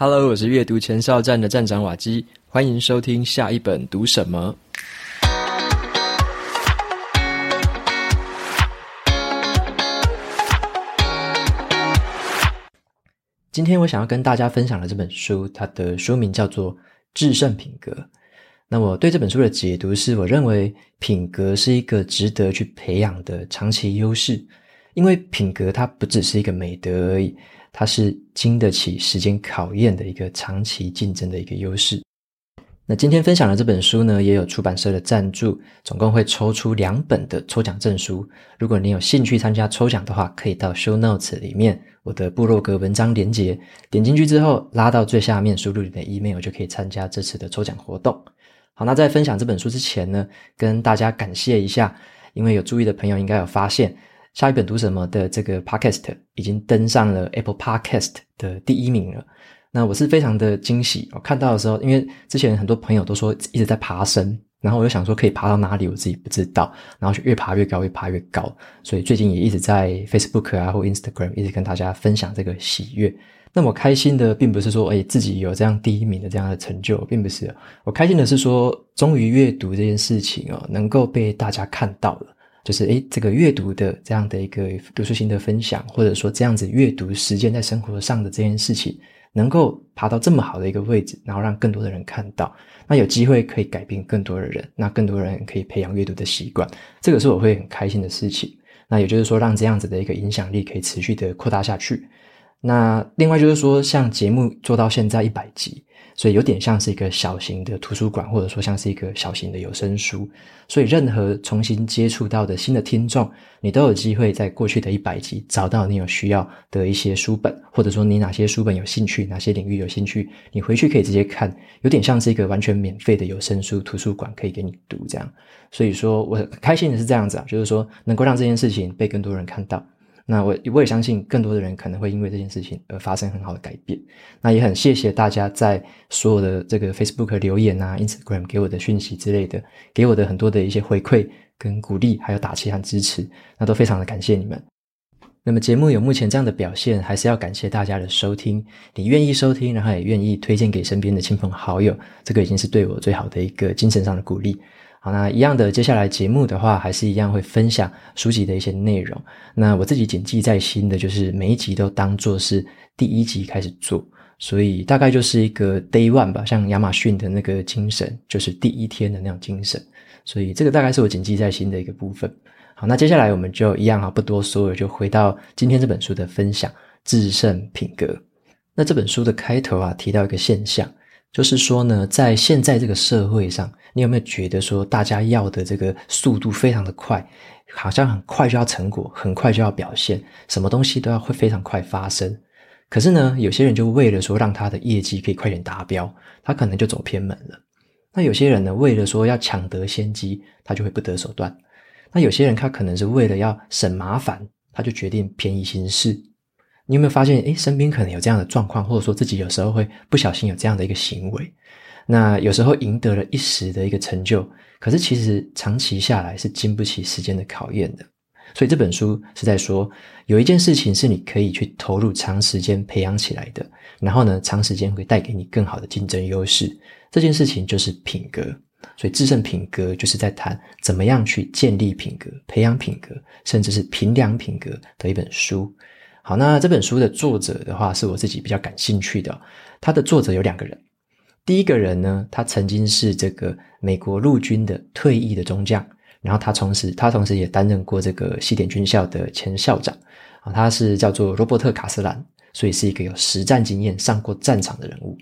Hello，我是阅读前哨站的站长瓦基，欢迎收听下一本读什么。今天我想要跟大家分享的这本书，它的书名叫做《致胜品格》。那我对这本书的解读是，我认为品格是一个值得去培养的长期优势，因为品格它不只是一个美德而已，它是经得起时间考验的一个长期竞争的一个优势。那今天分享的这本书呢，也有出版社的赞助，总共会抽出两本的抽奖证书。如果你有兴趣参加抽奖的话，可以到 Show Notes 里面我的部落格文章连接，点进去之后拉到最下面，输入你的 email 就可以参加这次的抽奖活动。好，那在分享这本书之前呢，跟大家感谢一下，因为有注意的朋友应该有发现，下一本读什么的这个 Podcast 已经登上了 Apple Podcast 的第一名了。那我是非常的惊喜，我看到的时候，因为之前很多朋友都说一直在爬升，然后我就想说可以爬到哪里，我自己不知道，然后就越爬越高，越爬越高，所以最近也一直在 Facebook 啊或 Instagram 一直跟大家分享这个喜悦。那我开心的并不是说，哎，自己有这样第一名的这样的成就，并不是。我开心的是说，终于阅读这件事情哦，能够被大家看到了。就是，哎，这个阅读的这样的一个读书心得分享，或者说这样子阅读实践在生活上的这件事情，能够爬到这么好的一个位置，然后让更多的人看到，那有机会可以改变更多的人，那更多人可以培养阅读的习惯，这个是我会很开心的事情。那也就是说，让这样子的一个影响力可以持续的扩大下去。那另外就是说，像节目做到现在一百集，所以有点像是一个小型的图书馆，或者说像是一个小型的有声书。所以任何重新接触到的新的听众，你都有机会在过去的一百集找到你有需要的一些书本，或者说你哪些书本有兴趣，哪些领域有兴趣，你回去可以直接看，有点像是一个完全免费的有声书图书馆，可以给你读这样。所以说我很开心的是这样子啊，就是说能够让这件事情被更多人看到。那我我也相信更多的人可能会因为这件事情而发生很好的改变。那也很谢谢大家在所有的这个 Facebook 留言啊、Instagram 给我的讯息之类的，给我的很多的一些回馈跟鼓励，还有打气和支持，那都非常的感谢你们。那么节目有目前这样的表现，还是要感谢大家的收听。你愿意收听，然后也愿意推荐给身边的亲朋好友，这个已经是对我最好的一个精神上的鼓励。好，那一样的，接下来节目的话，还是一样会分享书籍的一些内容。那我自己谨记在心的，就是每一集都当做是第一集开始做，所以大概就是一个 day one 吧，像亚马逊的那个精神，就是第一天的那种精神。所以这个大概是我谨记在心的一个部分。好，那接下来我们就一样啊，不多说了，就回到今天这本书的分享，《制胜品格》。那这本书的开头啊，提到一个现象。就是说呢，在现在这个社会上，你有没有觉得说，大家要的这个速度非常的快，好像很快就要成果，很快就要表现，什么东西都要会非常快发生。可是呢，有些人就为了说让他的业绩可以快点达标，他可能就走偏门了。那有些人呢，为了说要抢得先机，他就会不择手段。那有些人他可能是为了要省麻烦，他就决定便宜行事。你有没有发现，诶，身边可能有这样的状况，或者说自己有时候会不小心有这样的一个行为？那有时候赢得了一时的一个成就，可是其实长期下来是经不起时间的考验的。所以这本书是在说，有一件事情是你可以去投入长时间培养起来的，然后呢，长时间会带给你更好的竞争优势。这件事情就是品格。所以，制胜品格就是在谈怎么样去建立品格、培养品格，甚至是评量品格的一本书。好，那这本书的作者的话，是我自己比较感兴趣的。他的作者有两个人，第一个人呢，他曾经是这个美国陆军的退役的中将，然后他同时他同时也担任过这个西点军校的前校长啊，他是叫做罗伯特·卡斯兰，所以是一个有实战经验、上过战场的人物。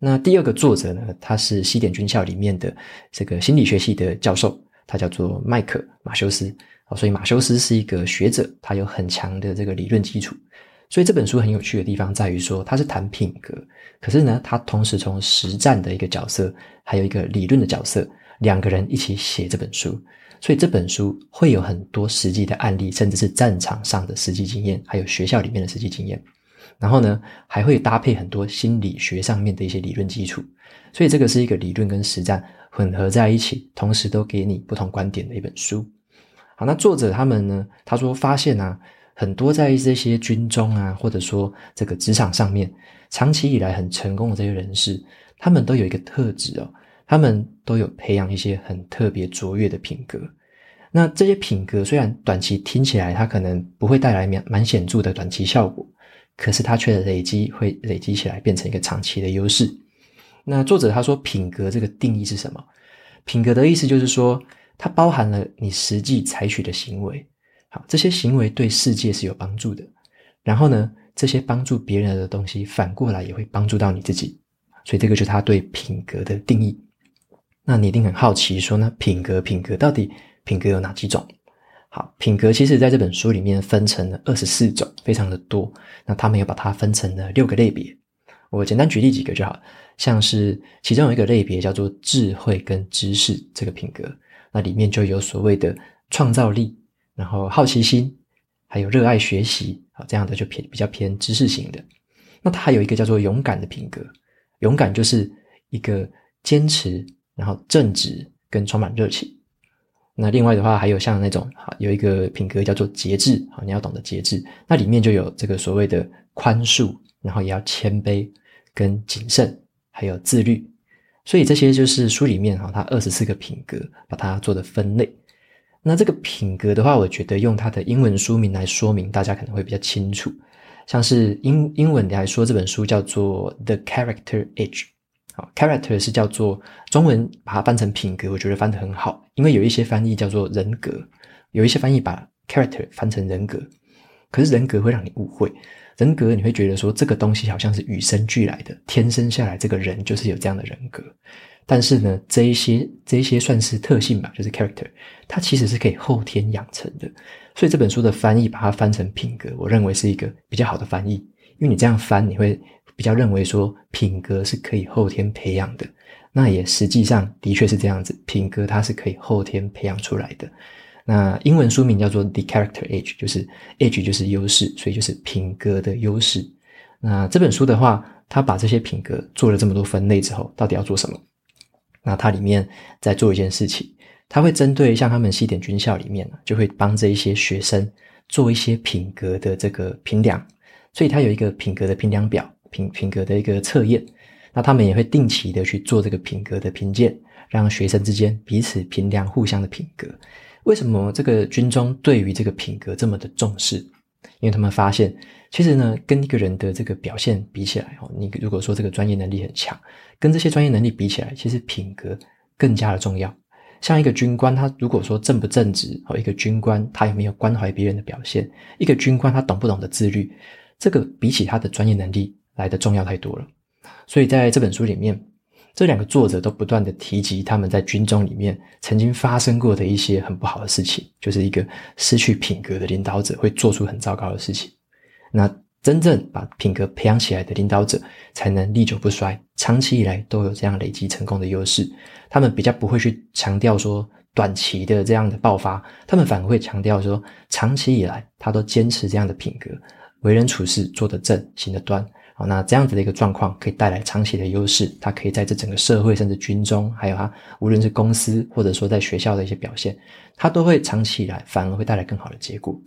那第二个作者呢，他是西点军校里面的这个心理学系的教授，他叫做麦克·马修斯。所以马修斯是一个学者，他有很强的这个理论基础。所以这本书很有趣的地方在于说，他是谈品格，可是呢，他同时从实战的一个角色，还有一个理论的角色，两个人一起写这本书。所以这本书会有很多实际的案例，甚至是战场上的实际经验，还有学校里面的实际经验。然后呢，还会搭配很多心理学上面的一些理论基础。所以这个是一个理论跟实战混合在一起，同时都给你不同观点的一本书。好，那作者他们呢？他说发现啊，很多在这些军中啊，或者说这个职场上面，长期以来很成功的这些人士，他们都有一个特质哦，他们都有培养一些很特别卓越的品格。那这些品格虽然短期听起来它可能不会带来蛮蛮显著的短期效果，可是它却累积会累积起来变成一个长期的优势。那作者他说品格这个定义是什么？品格的意思就是说，它包含了你实际采取的行为。好，这些行为对世界是有帮助的。然后呢，这些帮助别人的东西，反过来也会帮助到你自己。所以这个就是他对品格的定义。那你一定很好奇，说那品格，品格到底品格有哪几种？好，品格其实在这本书里面分成了二十四种，非常的多。那他们又把它分成了六个类别。我简单举例几个就好，像是其中有一个类别叫做智慧跟知识这个品格，那里面就有所谓的创造力。然后好奇心，还有热爱学习，啊，这样的就偏比较偏知识型的。那它还有一个叫做勇敢的品格，勇敢就是一个坚持，然后正直跟充满热情。那另外的话，还有像那种啊，有一个品格叫做节制，啊，你要懂得节制。那里面就有这个所谓的宽恕，然后也要谦卑跟谨慎，还有自律。所以这些就是书里面哈，它二十四个品格，把它做的分类。那这个品格的话，我觉得用它的英文书名来说明，大家可能会比较清楚。像是英英文来说，这本书叫做《The Character Edge》。好，Character 是叫做中文把它翻成品格，我觉得翻得很好。因为有一些翻译叫做人格，有一些翻译把 Character 翻成人格，可是人格会让你误会。人格你会觉得说这个东西好像是与生俱来的，天生下来这个人就是有这样的人格。但是呢，这一些这一些算是特性吧，就是 character，它其实是可以后天养成的。所以这本书的翻译把它翻成品格，我认为是一个比较好的翻译。因为你这样翻，你会比较认为说品格是可以后天培养的。那也实际上的确是这样子，品格它是可以后天培养出来的。那英文书名叫做 The Character Edge，就是 edge 就是优势，所以就是品格的优势。那这本书的话，它把这些品格做了这么多分类之后，到底要做什么？那它里面在做一件事情，它会针对像他们西点军校里面，就会帮这一些学生做一些品格的这个评量，所以它有一个品格的评量表，品品格的一个测验。那他们也会定期的去做这个品格的评鉴，让学生之间彼此评量互相的品格。为什么这个军中对于这个品格这么的重视？因为他们发现。其实呢，跟一个人的这个表现比起来，哦，你如果说这个专业能力很强，跟这些专业能力比起来，其实品格更加的重要。像一个军官，他如果说正不正直，哦，一个军官他有没有关怀别人的表现，一个军官他懂不懂得自律，这个比起他的专业能力来得重要太多了。所以在这本书里面，这两个作者都不断的提及他们在军中里面曾经发生过的一些很不好的事情，就是一个失去品格的领导者会做出很糟糕的事情。那真正把品格培养起来的领导者，才能历久不衰，长期以来都有这样累积成功的优势。他们比较不会去强调说短期的这样的爆发，他们反而会强调说，长期以来他都坚持这样的品格，为人处事做得正，行得端。那这样子的一个状况可以带来长期的优势，他可以在这整个社会，甚至军中，还有他无论是公司或者说在学校的一些表现，他都会长期以来反而会带来更好的结果。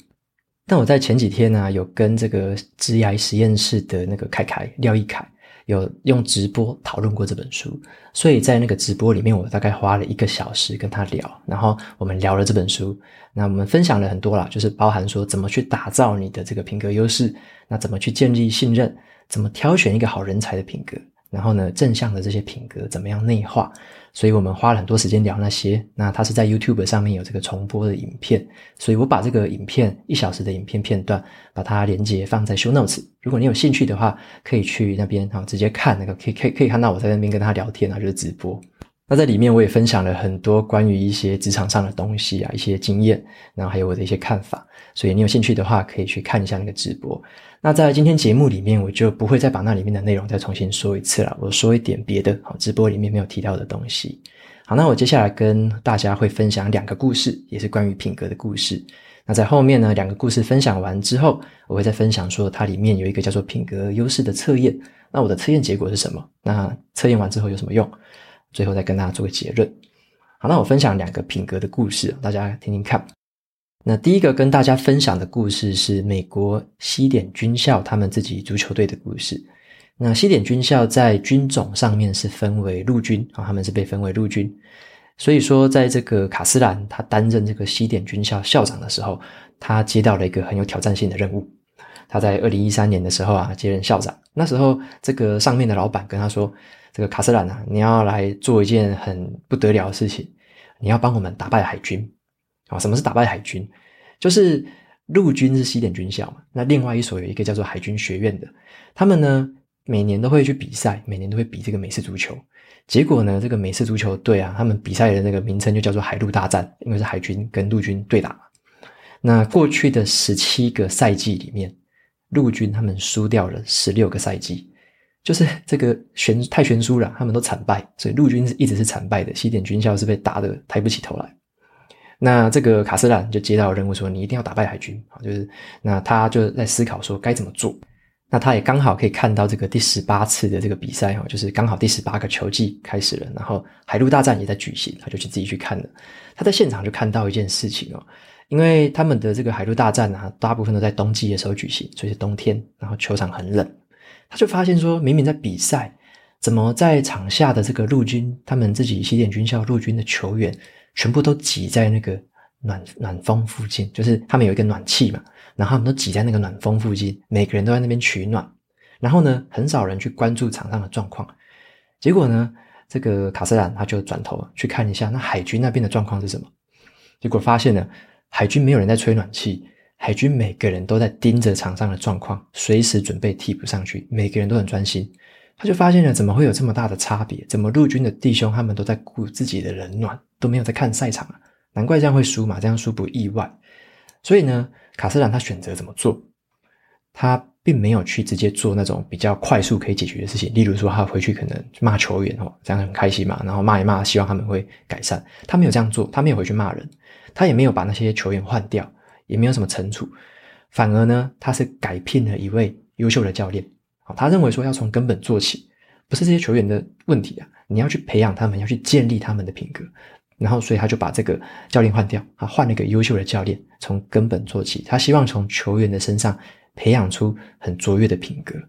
但我在前几天呢、有跟这个职涯实验室的那个凯凯廖一凯有用直播讨论过这本书，所以在那个直播里面，我大概花了一个小时跟他聊，然后我们聊了这本书，那我们分享了很多啦，就是包含说怎么去打造你的这个品格优势，那怎么去建立信任，怎么挑选一个好人才的品格，然后呢，正向的这些品格怎么样内化。所以我们花了很多时间聊那些。那他是在 YouTube 上面有这个重播的影片，所以我把这个影片一小时的影片片段，把它连接放在 Show Notes。如果你有兴趣的话，可以去那边哈，直接看那个，可以可以可以看到我在那边跟他聊天啊，就是直播。那在里面我也分享了很多关于一些职场上的东西啊，一些经验，然后还有我的一些看法。所以你有兴趣的话，可以去看一下那个直播。那在今天节目里面，我就不会再把那里面的内容再重新说一次了。我说一点别的，好，直播里面没有提到的东西。好，那我接下来跟大家会分享两个故事，也是关于品格的故事。那在后面呢，两个故事分享完之后，我会再分享说它里面有一个叫做品格优势的测验。那我的测验结果是什么？那测验完之后有什么用？最后再跟大家做个结论。好，那我分享两个品格的故事，大家听听看。那第一个跟大家分享的故事是美国西点军校他们自己足球队的故事。那西点军校在军种上面是分为陆军啊，他们是被分为陆军。所以说，在这个卡斯兰他担任这个西点军校校长的时候，他接到了一个很有挑战性的任务。他在二零一三年的时候啊，接任校长。那时候，这个上面的老板跟他说：“这个卡斯兰啊，你要来做一件很不得了的事情，你要帮我们打败海军。”啊，什么是打败海军？就是陆军是西点军校嘛，那另外一所有一个叫做海军学院的，他们呢每年都会去比赛，每年都会比这个美式足球。结果呢，这个美式足球队啊，他们比赛的那个名称就叫做海陆大战，因为是海军跟陆军对打嘛。那过去的十七个赛季里面，陆军他们输掉了十六个赛季，就是这个悬太悬殊了，他们都惨败，所以陆军是一直是惨败的。西点军校是被打得抬不起头来。那这个卡斯兰就接到任务说，你一定要打败海军啊！就是那他就在思考说该怎么做。那他也刚好可以看到这个第十八次的这个比赛哈，就是刚好第十八个球季开始了，然后海陆大战也在举行，他就去自己去看了。他在现场就看到一件事情哦，因为他们的这个海陆大战啊，大部分都在冬季的时候举行，所以是冬天，然后球场很冷。他就发现说，明明在比赛，怎么在场下的这个陆军，他们自己西点军校陆军的球员。全部都挤在那个暖暖风附近，就是他们有一个暖气嘛，然后他们都挤在那个暖风附近，每个人都在那边取暖。然后呢，很少人去关注场上的状况。结果呢，这个卡斯兰他就转头去看一下那海军那边的状况是什么。结果发现呢，海军没有人在吹暖气，海军每个人都在盯着场上的状况，随时准备替补上去，每个人都很专心。他就发现了，怎么会有这么大的差别？怎么陆军的弟兄他们都在顾自己的冷暖，都没有在看赛场啊？难怪这样会输嘛，这样输不意外。所以呢，卡斯兰他选择怎么做？他并没有去直接做那种比较快速可以解决的事情，例如说他回去可能骂球员哦，这样很开心嘛，然后骂一骂，希望他们会改善。他没有这样做，他没有回去骂人，他也没有把那些球员换掉，也没有什么惩处，反而呢，他是改聘了一位优秀的教练。好他认为说要从根本做起，不是这些球员的问题啊，你要去培养他们，要去建立他们的品格，然后所以他就把这个教练换掉，啊，换了一个优秀的教练，从根本做起。他希望从球员的身上培养出很卓越的品格，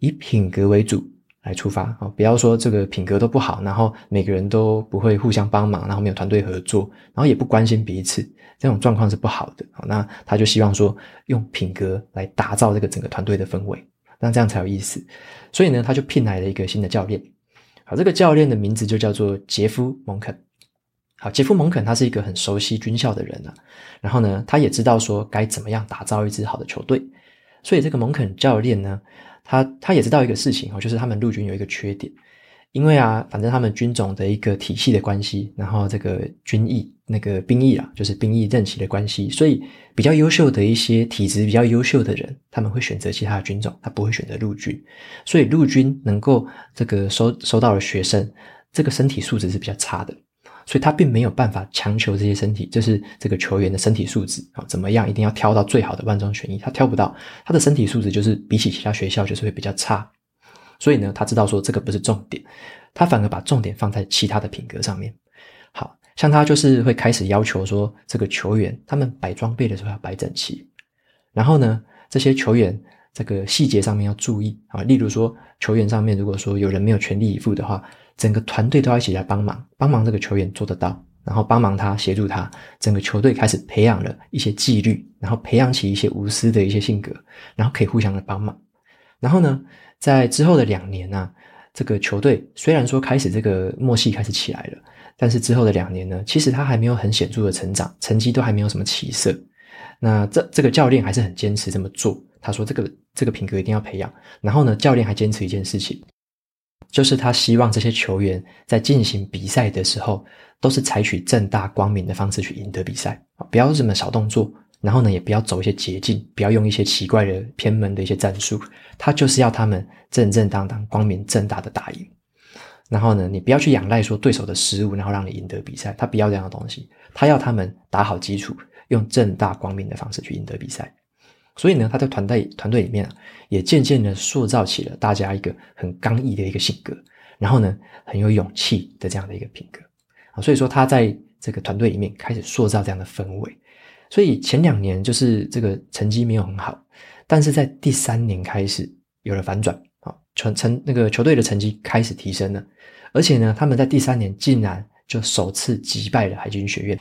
以品格为主来出发啊，不要说这个品格都不好，然后每个人都不会互相帮忙，然后没有团队合作，然后也不关心彼此，这种状况是不好的。那他就希望说用品格来打造这个整个团队的氛围。那这样才有意思，所以呢，他就聘来了一个新的教练。好，这个教练的名字就叫做杰夫·蒙肯。好，杰夫·蒙肯他是一个很熟悉军校的人啊，然后呢，他也知道说该怎么样打造一支好的球队。所以这个蒙肯教练呢，他他也知道一个事情哦，就是他们陆军有一个缺点。因为啊，反正他们军种的一个体系的关系，然后这个军役那个兵役啊，就是兵役任期的关系，所以比较优秀的一些体质比较优秀的人，他们会选择其他的军种，他不会选择陆军。所以陆军能够这个收收到的学生，这个身体素质是比较差的，所以他并没有办法强求这些身体，就是这个球员的身体素质啊怎么样，一定要挑到最好的万中选一，他挑不到，他的身体素质就是比起其他学校就是会比较差。所以呢，他知道说这个不是重点，他反而把重点放在其他的品格上面。好，像他就是会开始要求说，这个球员他们摆装备的时候要摆整齐，然后呢，这些球员这个细节上面要注意啊，例如说球员上面如果说有人没有全力以赴的话，整个团队都要一起来帮忙，帮忙这个球员做得到，然后帮忙他协助他，整个球队开始培养了一些纪律，然后培养起一些无私的一些性格，然后可以互相的帮忙，然后呢，在之后的两年呢、这个球队虽然说开始这个默契开始起来了，但是之后的两年呢，其实他还没有很显著的成长，成绩都还没有什么起色。那这这个教练还是很坚持这么做，他说这个这个品格一定要培养。然后呢，教练还坚持一件事情，就是他希望这些球员在进行比赛的时候，都是采取正大光明的方式去赢得比赛，不要什么小动作。然后呢，也不要走一些捷径，不要用一些奇怪的偏门的一些战术。他就是要他们正正当当、光明正大的打赢。然后呢，你不要去仰赖说对手的失误，然后让你赢得比赛。他不要这样的东西，他要他们打好基础，用正大光明的方式去赢得比赛。所以呢，他在团队团队里面啊，也渐渐的塑造起了大家一个很刚毅的一个性格，然后呢，很有勇气的这样的一个品格啊。所以说他在这个团队里面开始塑造这样的氛围。所以前两年就是这个成绩没有很好，但是在第三年开始有了反转，啊，成成那个球队的成绩开始提升了，而且呢，他们在第三年竟然就首次击败了海军学院，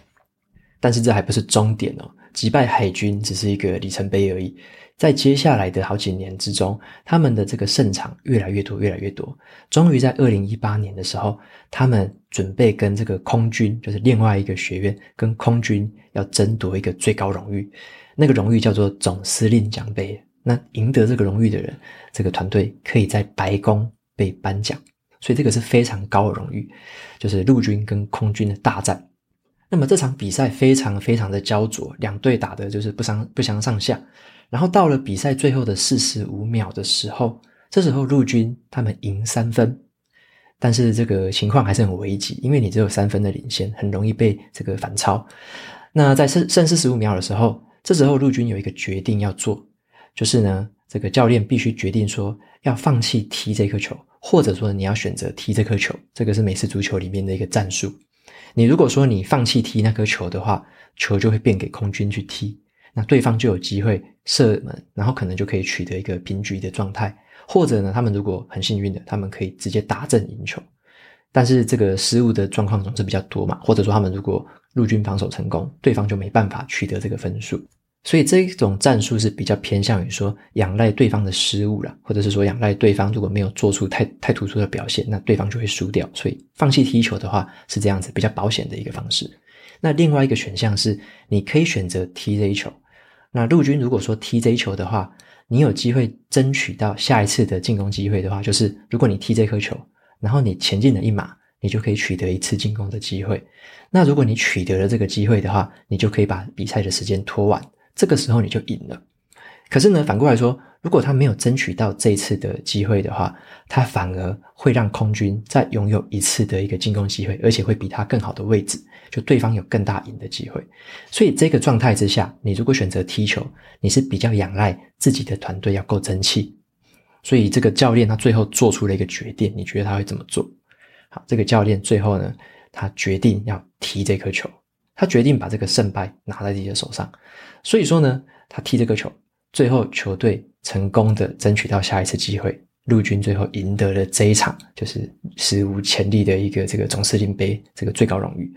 但是这还不是终点哦，击败海军只是一个里程碑而已。在接下来的好几年之中，他们的这个胜场越来越多，越来越多。终于在二零一八年的时候，他们准备跟这个空军，就是另外一个学院，跟空军要争夺一个最高荣誉，那个荣誉叫做总司令奖杯。那赢得这个荣誉的人，这个团队可以在白宫被颁奖，所以这个是非常高的荣誉，就是陆军跟空军的大战。那么这场比赛非常非常的焦灼，两队打的就是不相不相上下。然后到了比赛最后的四十五秒的时候，这时候陆军他们赢三分，但是这个情况还是很危急，因为你只有三分的领先，很容易被这个反超。那在剩剩四十五秒的时候，这时候陆军有一个决定要做，就是呢，这个教练必须决定说要放弃踢这颗球，或者说你要选择踢这颗球，这个是美式足球里面的一个战术。你如果说你放弃踢那颗球的话，球就会变给空军去踢。那对方就有机会射门，然后可能就可以取得一个平局的状态，或者呢，他们如果很幸运的，他们可以直接打正赢球。但是这个失误的状况总是比较多嘛，或者说他们如果陆军防守成功，对方就没办法取得这个分数。所以这一种战术是比较偏向于说仰赖对方的失误啦，或者是说仰赖对方如果没有做出太太突出的表现，那对方就会输掉。所以放弃踢球的话是这样子比较保险的一个方式。那另外一个选项是你可以选择踢这一球。那陆军如果说踢这一球的话，你有机会争取到下一次的进攻机会的话，就是如果你踢这颗球，然后你前进了一码，你就可以取得一次进攻的机会。那如果你取得了这个机会的话，你就可以把比赛的时间拖完，这个时候你就赢了。可是呢，反过来说，如果他没有争取到这一次的机会的话，他反而会让空军再拥有一次的一个进攻机会，而且会比他更好的位置。就对方有更大赢的机会，所以这个状态之下，你如果选择踢球，你是比较仰赖自己的团队要够争气。所以这个教练他最后做出了一个决定，你觉得他会怎么做？好，这个教练最后呢，他决定要踢这颗球，他决定把这个胜败拿在自己的手上。所以说呢，他踢这个球，最后球队成功的争取到下一次机会，陆军最后赢得了这一场，就是史无前例的一个这个总司令杯这个最高荣誉。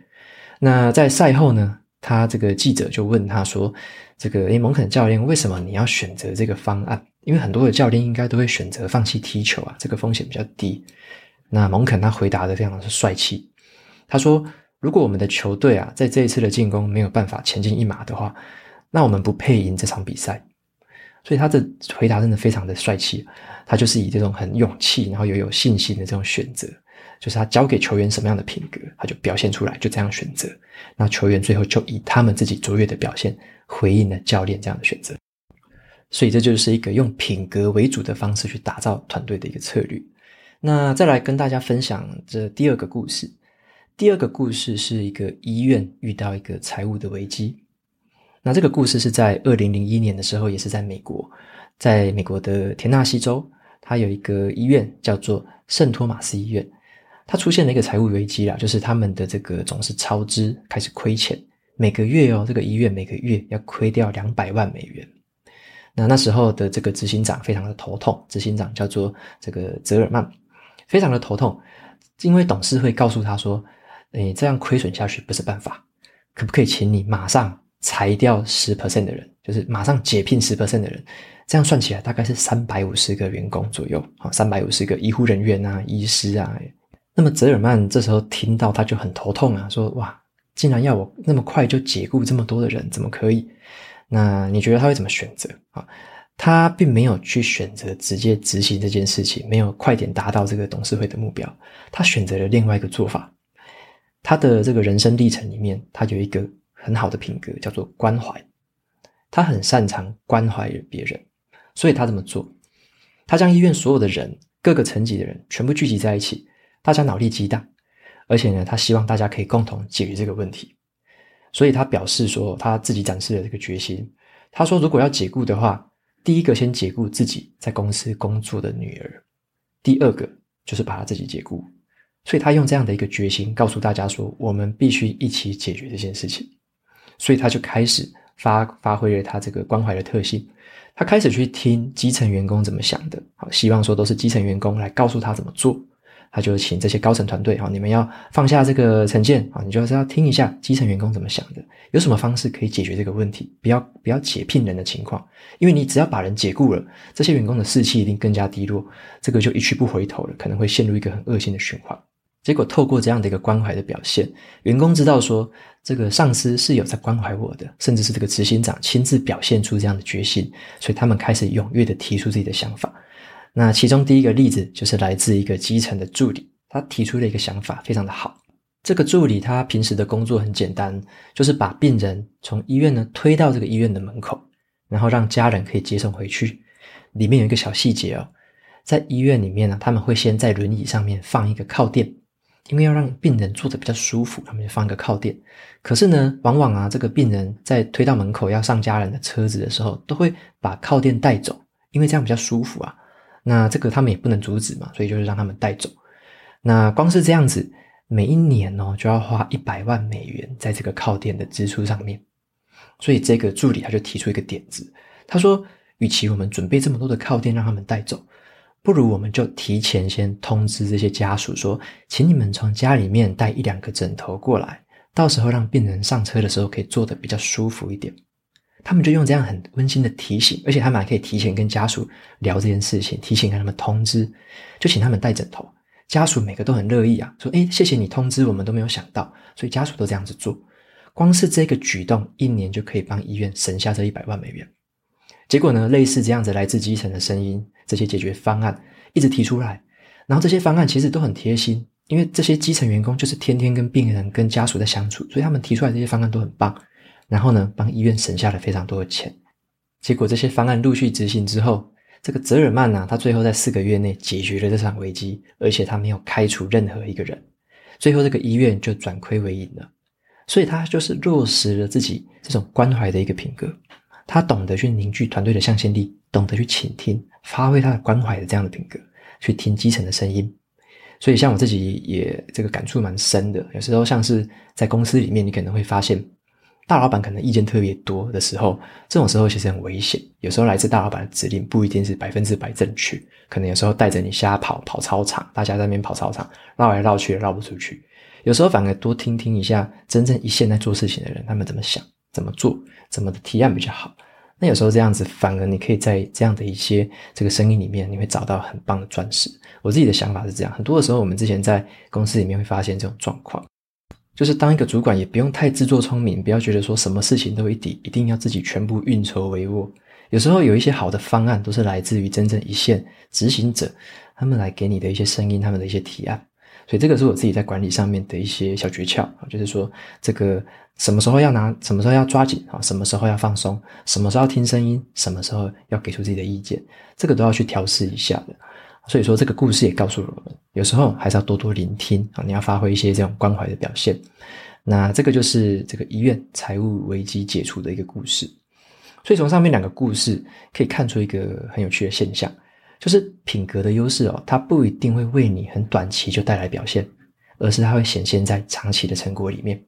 那在赛后呢，他这个记者就问他说：“这个诶，蒙肯教练，为什么你要选择这个方案？因为很多的教练应该都会选择放弃踢球啊，这个风险比较低。”那蒙肯他回答的非常的帅气，他说：“如果我们的球队啊，在这一次的进攻没有办法前进一码的话，那我们不配赢这场比赛。”所以他的回答真的非常的帅气，他就是以这种很勇气，然后又有信心的这种选择。就是他交给球员什么样的品格，他就表现出来，就这样选择。那球员最后就以他们自己卓越的表现回应了教练这样的选择。所以这就是一个用品格为主的方式去打造团队的一个策略。那再来跟大家分享这第二个故事。第二个故事是一个医院遇到一个财务的危机。那这个故事是在二零零一年的时候，也是在美国，在美国的田纳西州，它有一个医院叫做圣托马斯医院。它出现了一个财务危机啦，就是他们的这个总是超支，开始亏钱，每个月哦，这个医院每个月要亏掉两百万美元。那那时候的这个执行长非常的头痛，执行长叫做这个泽尔曼，非常的头痛，因为董事会告诉他说：“你这样亏损下去不是办法，可不可以请你马上裁掉十 percent 的人，就是马上解聘十 percent 的人？这样算起来大概是三百五十个员工左右啊，三百五十个医护人员啊，医师啊。”那么泽尔曼这时候听到他就很头痛啊，说：“哇，竟然要我那么快就解雇这么多的人，怎么可以？”那你觉得他会怎么选择啊？他并没有去选择直接执行这件事情，没有快点达到这个董事会的目标。他选择了另外一个做法。他的这个人生历程里面，他有一个很好的品格，叫做关怀。他很擅长关怀别人，所以他这么做。他将医院所有的人，各个层级的人，全部聚集在一起。大家脑力激荡，而且呢，他希望大家可以共同解决这个问题，所以他表示说，他自己展示了这个决心。他说，如果要解雇的话，第一个先解雇自己在公司工作的女儿，第二个就是把他自己解雇。所以他用这样的一个决心告诉大家说，我们必须一起解决这件事情。所以他就开始发发挥了他这个关怀的特性。他开始去听基层员工怎么想的，好，希望说都是基层员工来告诉他怎么做。他就请这些高层团队，好，你们要放下这个成见，啊，你就是要听一下基层员工怎么想的，有什么方式可以解决这个问题，不要不要解聘人的情况，因为你只要把人解雇了，这些员工的士气一定更加低落，这个就一去不回头了，可能会陷入一个很恶性的循环。结果透过这样的一个关怀的表现，员工知道说，这个上司是有在关怀我的，甚至是这个执行长亲自表现出这样的决心，所以他们开始踊跃的提出自己的想法。那其中第一个例子就是来自一个基层的助理，他提出了一个想法，非常的好。这个助理他平时的工作很简单，就是把病人从医院呢推到这个医院的门口，然后让家人可以接送回去。里面有一个小细节哦，在医院里面呢，他们会先在轮椅上面放一个靠垫。因为要让病人坐得比较舒服，他们就放一个靠垫。可是呢，往往啊，这个病人在推到门口要上家人的车子的时候，都会把靠垫带走，因为这样比较舒服啊。那这个他们也不能阻止嘛，所以就是让他们带走。那光是这样子，每一年哦，就要花一百万美元在这个靠垫的支出上面。所以这个助理他就提出一个点子，他说：“与其我们准备这么多的靠垫让他们带走。”不如我们就提前先通知这些家属说，请你们从家里面带一两个枕头过来，到时候让病人上车的时候可以坐得比较舒服一点。他们就用这样很温馨的提醒，而且他们还可以提前跟家属聊这件事情，提前跟他们通知，就请他们带枕头。家属每个都很乐意啊，说：“诶，谢谢你通知，我们都没有想到。”所以家属都这样子做，光是这个举动，一年就可以帮医院省下这一百万美元。结果呢，类似这样子来自基层的声音。这些解决方案一直提出来，然后这些方案其实都很贴心，因为这些基层员工就是天天跟病人、跟家属在相处，所以他们提出来这些方案都很棒。然后呢，帮医院省下了非常多的钱。结果这些方案陆续执行之后，这个泽尔曼呢、他最后在四个月内解决了这场危机，而且他没有开除任何一个人。最后这个医院就转亏为盈了。所以他就是落实了自己这种关怀的一个品格，他懂得去凝聚团队的向心力，懂得去倾听。发挥他的关怀的这样的品格，去听基层的声音，所以像我自己也这个感触蛮深的。有时候像是在公司里面，你可能会发现大老板可能意见特别多的时候，这种时候其实很危险。有时候来自大老板的指令不一定是百分之百正确，可能有时候带着你瞎跑跑操场，大家在那边跑操场绕来绕去也绕不出去。有时候反而多听听一下真正一线在做事情的人，他们怎么想、怎么做、怎么的提案比较好。那有时候这样子，反而你可以在这样的一些这个声音里面，你会找到很棒的钻石。我自己的想法是这样，很多的时候，我们之前在公司里面会发现这种状况，就是当一个主管也不用太自作聪明，不要觉得说什么事情都一定一定要自己全部运筹帷幄。有时候有一些好的方案，都是来自于真正一线执行者，他们来给你的一些声音，他们的一些提案。所以这个是我自己在管理上面的一些小诀窍啊，就是说这个什么时候要拿，什么时候要抓紧啊，什么时候要放松，什么时候要听声音，什么时候要给出自己的意见，这个都要去调试一下的。所以说这个故事也告诉了我们，有时候还是要多多聆听啊，你要发挥一些这种关怀的表现。那这个就是这个医院财务危机解除的一个故事。所以从上面两个故事可以看出一个很有趣的现象。就是品格的优势哦，它不一定会为你很短期就带来表现，而是它会显现在长期的成果里面。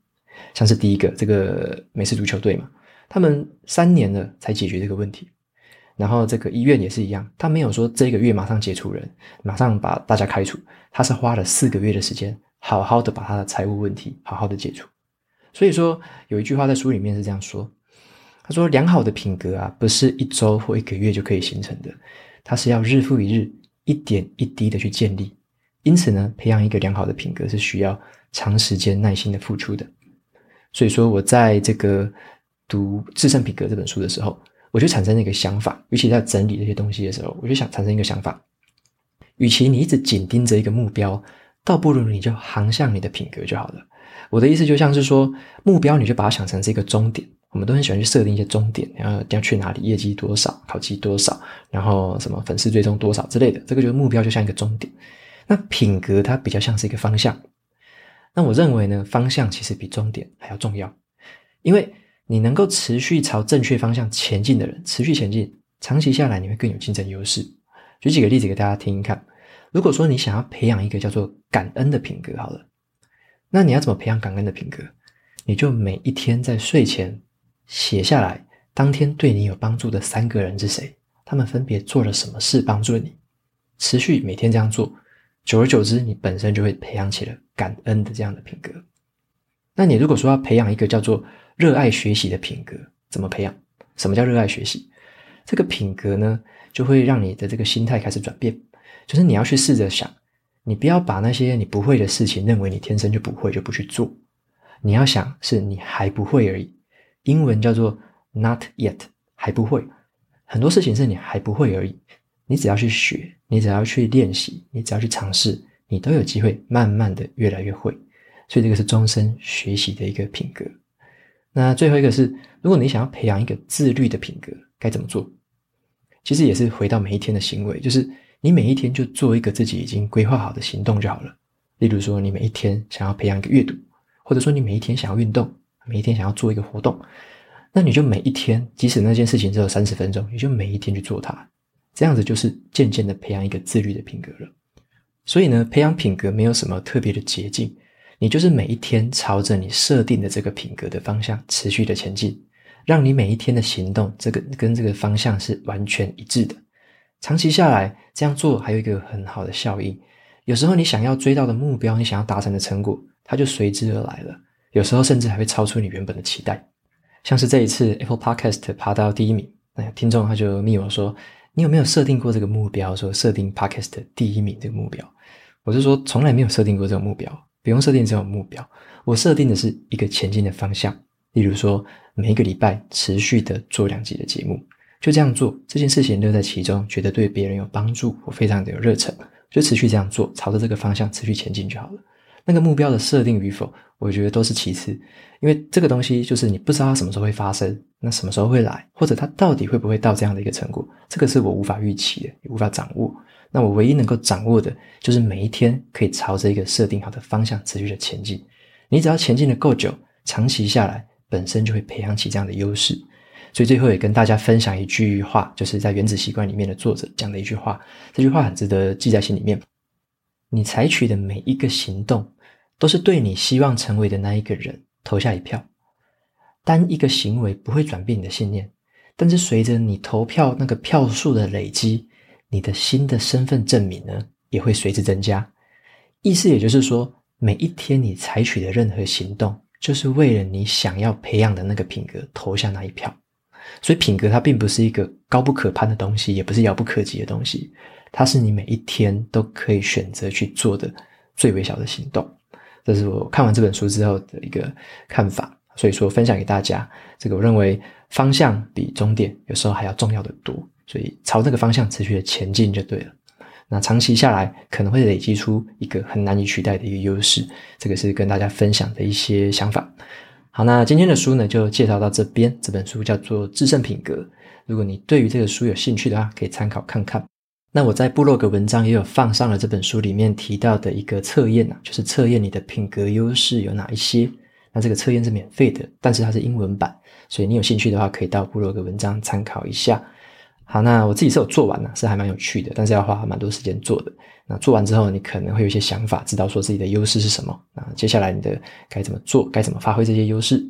像是第一个这个美式足球队嘛，他们三年了才解决这个问题。然后这个医院也是一样，他没有说这个月马上解除人，马上把大家开除，他是花了四个月的时间，好好的把他的财务问题好好的解除。所以说有一句话在书里面是这样说，他说良好的品格啊，不是一周或一个月就可以形成的。它是要日复一日、一点一滴的去建立，因此呢，培养一个良好的品格是需要长时间耐心的付出的。所以说，我在这个读《至胜品格》这本书的时候，我就产生了一个想法，尤其在整理这些东西的时候，我就想产生一个想法：与其你一直紧盯着一个目标，倒不如你就航向你的品格就好了。我的意思就像是说，目标你就把它想成是一个终点。我们都很喜欢去设定一些终点，然后要去哪里，业绩多少，考绩多少，然后什么粉丝追踪多少之类的。这个就是目标，就像一个终点。那品格它比较像是一个方向。那我认为呢，方向其实比终点还要重要，因为你能够持续朝正确方向前进的人，持续前进，长期下来你会更有竞争优势。举几个例子给大家听一看。如果说你想要培养一个叫做感恩的品格，好了，那你要怎么培养感恩的品格？你就每一天在睡前。写下来，当天对你有帮助的三个人是谁？他们分别做了什么事帮助了你？持续每天这样做，久而久之，你本身就会培养起了感恩的这样的品格。那你如果说要培养一个叫做热爱学习的品格，怎么培养？什么叫热爱学习？这个品格呢，就会让你的这个心态开始转变，就是你要去试着想，你不要把那些你不会的事情认为你天生就不会就不去做，你要想是你还不会而已。英文叫做 not yet，还不会。很多事情是你还不会而已，你只要去学，你只要去练习，你只要去尝试，你都有机会慢慢的越来越会。所以这个是终身学习的一个品格。那最后一个是，如果你想要培养一个自律的品格，该怎么做？其实也是回到每一天的行为，就是你每一天就做一个自己已经规划好的行动就好了。例如说，你每一天想要培养一个阅读，或者说你每一天想要运动，每一天想要做一个活动，那你就每一天，即使那件事情只有三十分钟，你就每一天去做它。这样子就是渐渐的培养一个自律的品格了。所以呢，培养品格没有什么特别的捷径。你就是每一天朝着你设定的这个品格的方向持续的前进，让你每一天的行动这个跟这个方向是完全一致的。长期下来这样做还有一个很好的效应，有时候你想要追到的目标，你想要达成的成果，它就随之而来了。有时候甚至还会超出你原本的期待。像是这一次 Apple Podcast 爬到第一名，那听众他就密我说：“你有没有设定过这个目标？说设定 Podcast 第一名这个目标？”我是说从来没有设定过这个目标。不用设定这种目标，我设定的是一个前进的方向。例如说，每一个礼拜持续的做两集的节目，就这样做，这件事情乐在其中，觉得对别人有帮助，我非常的有热忱，就持续这样做，朝着这个方向持续前进就好了。那个目标的设定与否，我觉得都是其次，因为这个东西就是你不知道它什么时候会发生，那什么时候会来，或者它到底会不会到这样的一个成果，这个是我无法预期的，也无法掌握。那我唯一能够掌握的，就是每一天可以朝着一个设定好的方向持续的前进。你只要前进的够久，长期下来，本身就会培养起这样的优势。所以最后也跟大家分享一句话，就是在《原子习惯》里面的作者讲的一句话。这句话很值得记在心里面。你采取的每一个行动，都是对你希望成为的那一个人投下一票。单一个行为不会转变你的信念，但是随着你投票那个票数的累积。你的新的身份证明呢，也会随之增加。意思也就是说，每一天你采取的任何行动，就是为了你想要培养的那个品格投下那一票。所以，品格它并不是一个高不可攀的东西，也不是遥不可及的东西，它是你每一天都可以选择去做的最微小的行动。这是我看完这本书之后的一个看法。所以说，分享给大家，这个我认为方向比终点有时候还要重要的多。所以朝这个方向持续的前进就对了。那长期下来可能会累积出一个很难以取代的一个优势。这个是跟大家分享的一些想法。好，那今天的书呢就介绍到这边。这本书叫做《制胜品格》。如果你对于这个书有兴趣的话，可以参考看看。那我在部落格文章也有放上了这本书里面提到的一个测验啊，就是测验你的品格优势有哪一些。那这个测验是免费的，但是它是英文版，所以你有兴趣的话，可以到部落格文章参考一下。好，那我自己是有做完了，是还蛮有趣的，但是要花蛮多时间做的。那做完之后，你可能会有一些想法，知道说自己的优势是什么。那接下来你的该怎么做，该怎么发挥这些优势？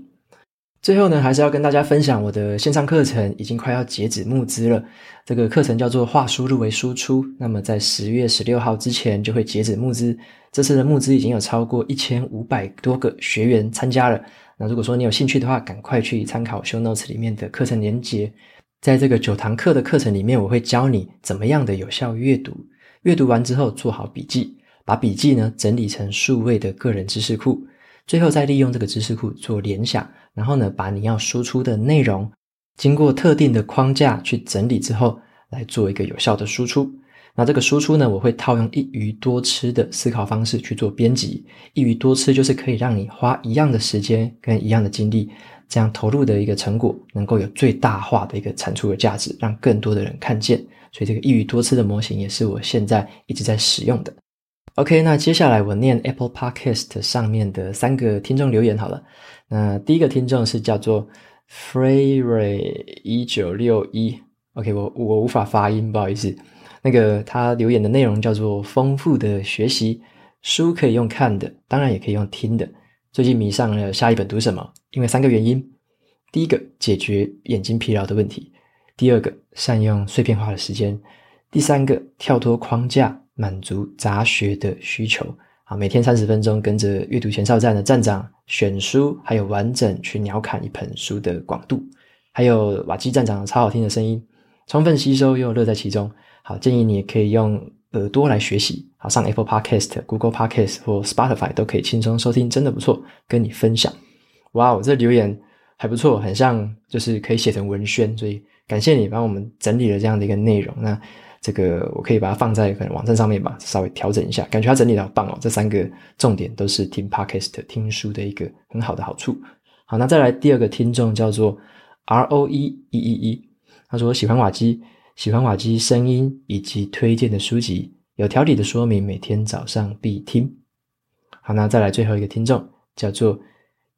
最后呢，还是要跟大家分享我的线上课程已经快要截止募资了。这个课程叫做“化输入为输出”，那么在十月十六号之前就会截止募资。这次的募资已经有超过一千五百多个学员参加了。那如果说你有兴趣的话，赶快去参考 Show Notes 里面的课程连接。在这个九堂课的课程里面，我会教你怎么样的有效阅读。阅读完之后，做好笔记，把笔记呢整理成数位的个人知识库，最后再利用这个知识库做联想，然后呢，把你要输出的内容经过特定的框架去整理之后，来做一个有效的输出。那这个输出呢，我会套用一鱼多吃的思考方式去做编辑。一鱼多吃就是可以让你花一样的时间跟一样的精力。这样投入的一个成果，能够有最大化的一个产出的价值，让更多的人看见。所以这个一鱼多吃的模型也是我现在一直在使用的。OK，那接下来我念 Apple Podcast 上面的三个听众留言好了。那第一个听众是叫做 Freire 一九六一。OK，我我无法发音，不好意思。那个他留言的内容叫做丰富的学习，书可以用看的，当然也可以用听的。最近迷上了下一本读什么？因为三个原因：第一个，解决眼睛疲劳的问题；第二个，善用碎片化的时间；第三个，跳脱框架，满足杂学的需求。啊，每天三十分钟，跟着阅读前哨站的站长选书，还有完整去鸟瞰一本书的广度，还有瓦基站长超好听的声音，充分吸收又乐在其中。好，建议你也可以用耳朵来学习。好，上 Apple Podcast、Google Podcast 或 Spotify 都可以轻松收听，真的不错，跟你分享。哇，我这留言还不错，很像就是可以写成文宣，所以感谢你帮我们整理了这样的一个内容。那。这个我可以把它放在可能网站上面吧，稍微调整一下，感觉它整理得好棒哦。这三个重点都是听 Podcast 听书的一个很好的好处。好，那再来第二个听众叫做 R O E 一一一，他说喜欢瓦基，喜欢瓦基声音以及推荐的书籍，有条理的说明，每天早上必听。好，那再来最后一个听众叫做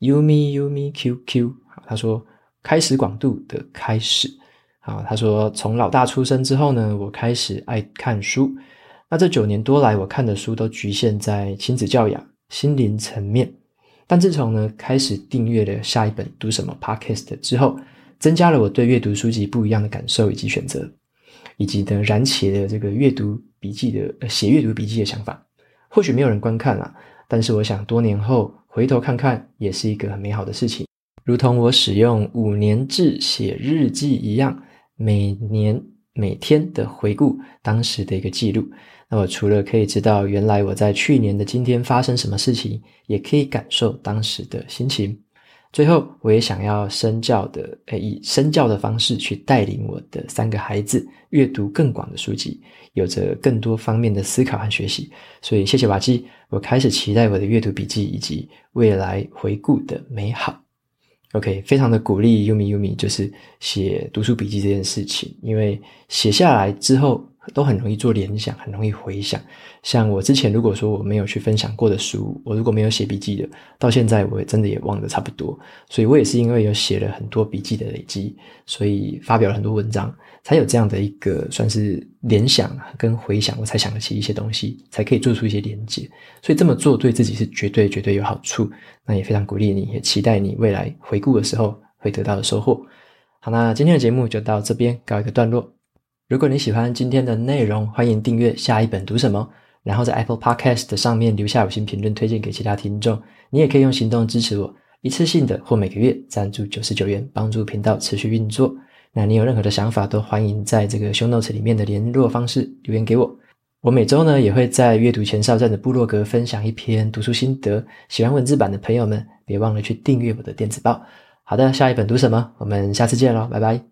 Yumi Yumi QQ，他说开始广度的开始。啊，他说从老大出生之后呢，我开始爱看书。那这九年多来，我看的书都局限在亲子教养、心灵层面。但自从呢开始订阅了下一本读什么 Podcast 之后，增加了我对阅读书籍不一样的感受以及选择，以及呢燃起了这个阅读笔记的写阅读笔记的想法。或许没有人观看啦，但是我想多年后回头看看，也是一个很美好的事情。如同我使用五年制写日记一样。每年每天的回顾当时的一个记录，那我除了可以知道原来我在去年的今天发生什么事情，也可以感受当时的心情。最后，我也想要身教的，诶，以身教的方式去带领我的三个孩子阅读更广的书籍，有着更多方面的思考和学习。所以，谢谢瓦基，我开始期待我的阅读笔记以及未来回顾的美好。OK，非常的鼓励 Yumi Yumi，就是写读书笔记这件事情，因为写下来之后都很容易做联想，很容易回想。像我之前如果说我没有去分享过的书，我如果没有写笔记的，到现在我也真的也忘得差不多。所以我也是因为有写了很多笔记的累积，所以发表了很多文章。才有这样的一个算是联想跟回想，我才想得起一些东西，才可以做出一些连接。所以这么做对自己是绝对绝对有好处。那也非常鼓励你，也期待你未来回顾的时候会得到的收获。好，那今天的节目就到这边告一个段落。如果你喜欢今天的内容，欢迎订阅下一本读什么，然后在 Apple Podcast 上面留下五星评论，推荐给其他听众。你也可以用行动支持我，一次性的或每个月赞助九十九元，帮助频道持续运作。那你有任何的想法，都欢迎在这个 show notes 里面的联络方式留言给我。我每周呢也会在阅读前哨站的部落格分享一篇读书心得，喜欢文字版的朋友们别忘了去订阅我的电子报。好的，下一本读什么？我们下次见喽，拜拜。